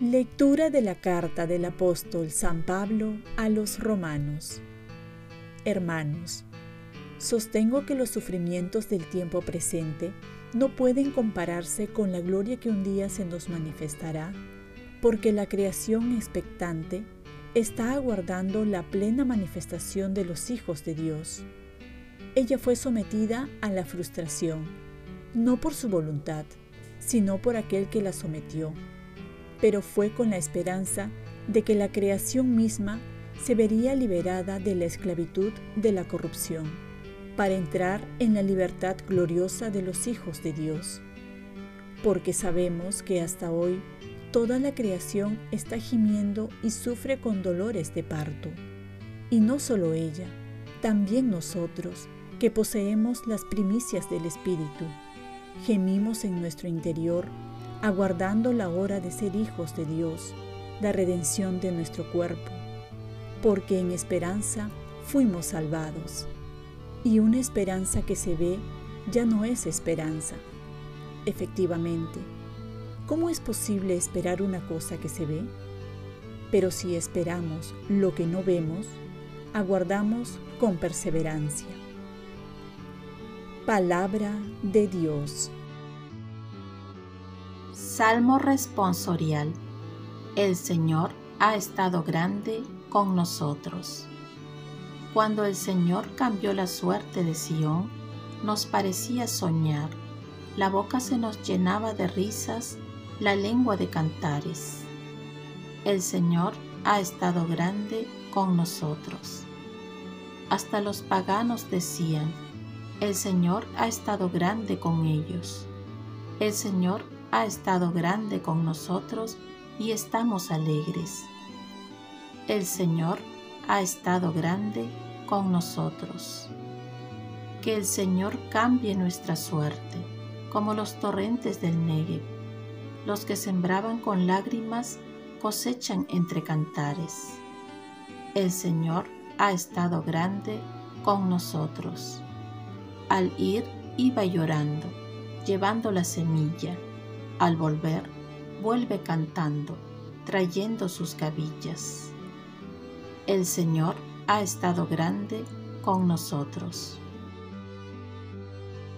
Lectura de la carta del apóstol San Pablo a los romanos. Hermanos, sostengo que los sufrimientos del tiempo presente no pueden compararse con la gloria que un día se nos manifestará, porque la creación expectante está aguardando la plena manifestación de los hijos de Dios. Ella fue sometida a la frustración, no por su voluntad, sino por aquel que la sometió pero fue con la esperanza de que la creación misma se vería liberada de la esclavitud de la corrupción, para entrar en la libertad gloriosa de los hijos de Dios. Porque sabemos que hasta hoy toda la creación está gimiendo y sufre con dolores de parto. Y no solo ella, también nosotros, que poseemos las primicias del Espíritu, gemimos en nuestro interior aguardando la hora de ser hijos de Dios, la redención de nuestro cuerpo, porque en esperanza fuimos salvados. Y una esperanza que se ve ya no es esperanza. Efectivamente, ¿cómo es posible esperar una cosa que se ve? Pero si esperamos lo que no vemos, aguardamos con perseverancia. Palabra de Dios. Salmo responsorial. El Señor ha estado grande con nosotros. Cuando el Señor cambió la suerte de Sión, nos parecía soñar. La boca se nos llenaba de risas, la lengua de cantares. El Señor ha estado grande con nosotros. Hasta los paganos decían, el Señor ha estado grande con ellos. El Señor ha estado grande con nosotros y estamos alegres. El Señor ha estado grande con nosotros. Que el Señor cambie nuestra suerte, como los torrentes del Negev. Los que sembraban con lágrimas cosechan entre cantares. El Señor ha estado grande con nosotros. Al ir iba llorando, llevando la semilla al volver, vuelve cantando, trayendo sus gavillas. El Señor ha estado grande con nosotros.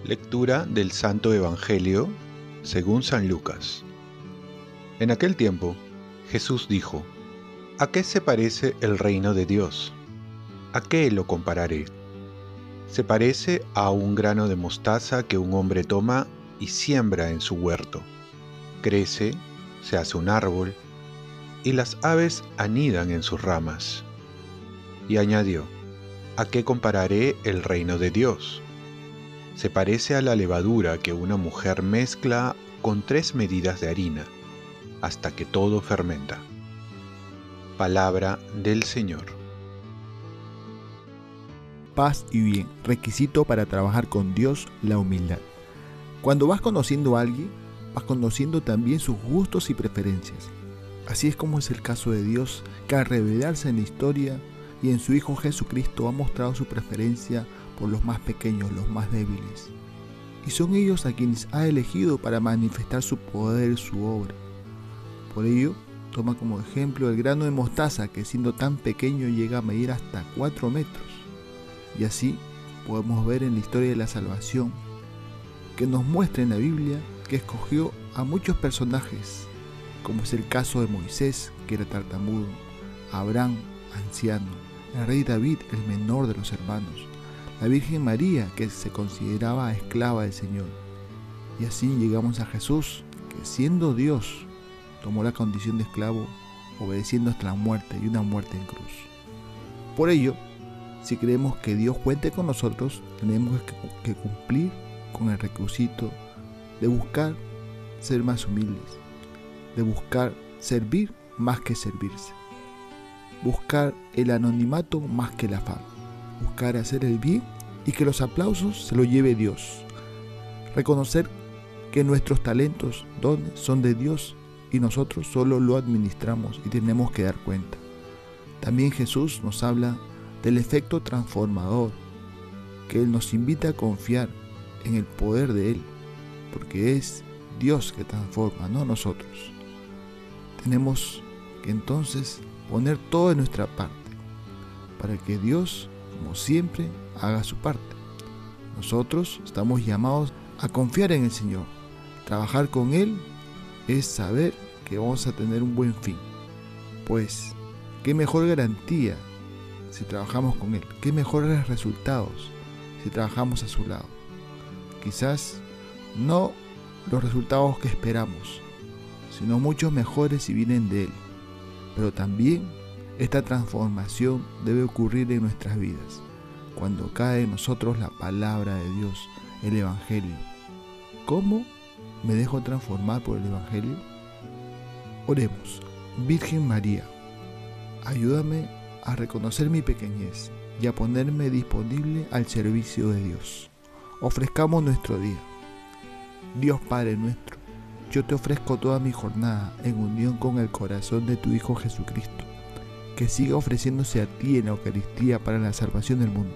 Lectura del Santo Evangelio según San Lucas. En aquel tiempo, Jesús dijo, ¿A qué se parece el reino de Dios? ¿A qué lo compararé? Se parece a un grano de mostaza que un hombre toma y siembra en su huerto crece, se hace un árbol, y las aves anidan en sus ramas. Y añadió, ¿a qué compararé el reino de Dios? Se parece a la levadura que una mujer mezcla con tres medidas de harina, hasta que todo fermenta. Palabra del Señor. Paz y bien, requisito para trabajar con Dios, la humildad. Cuando vas conociendo a alguien, conociendo también sus gustos y preferencias. Así es como es el caso de Dios, que al revelarse en la historia y en su Hijo Jesucristo ha mostrado su preferencia por los más pequeños, los más débiles. Y son ellos a quienes ha elegido para manifestar su poder, su obra. Por ello, toma como ejemplo el grano de mostaza que siendo tan pequeño llega a medir hasta 4 metros. Y así podemos ver en la historia de la salvación que nos muestra en la Biblia que escogió a muchos personajes, como es el caso de Moisés, que era tartamudo, Abraham, anciano, el rey David, el menor de los hermanos, la Virgen María, que se consideraba esclava del Señor. Y así llegamos a Jesús, que siendo Dios, tomó la condición de esclavo, obedeciendo hasta la muerte y una muerte en cruz. Por ello, si creemos que Dios cuente con nosotros, tenemos que, cumplir con el requisito de buscar ser más humildes, de buscar servir más que servirse, buscar el anonimato más que la fama, buscar hacer el bien y que los aplausos se lo lleve Dios, reconocer que nuestros talentos, dones son de Dios y nosotros solo lo administramos y tenemos que dar cuenta. También Jesús nos habla del efecto transformador, que Él nos invita a confiar en el poder de Él, porque es Dios que transforma, no nosotros. Tenemos que entonces poner todo de nuestra parte, para que Dios, como siempre, haga su parte. Nosotros estamos llamados a confiar en el Señor. Trabajar con Él es saber que vamos a tener un buen fin. Pues, ¿qué mejor garantía si trabajamos con Él? ¿Qué mejores resultados si trabajamos a su lado? Quizás no los resultados que esperamos, sino muchos mejores si vienen de Él. Pero también esta transformación debe ocurrir en nuestras vidas, cuando cae en nosotros la palabra de Dios, el Evangelio. ¿Cómo me dejo transformar por el Evangelio? Oremos, Virgen María, ayúdame a reconocer mi pequeñez y a ponerme disponible al servicio de Dios. Ofrezcamos nuestro día. Dios Padre nuestro, yo te ofrezco toda mi jornada en unión con el corazón de tu Hijo Jesucristo, que siga ofreciéndose a ti en la Eucaristía para la salvación del mundo.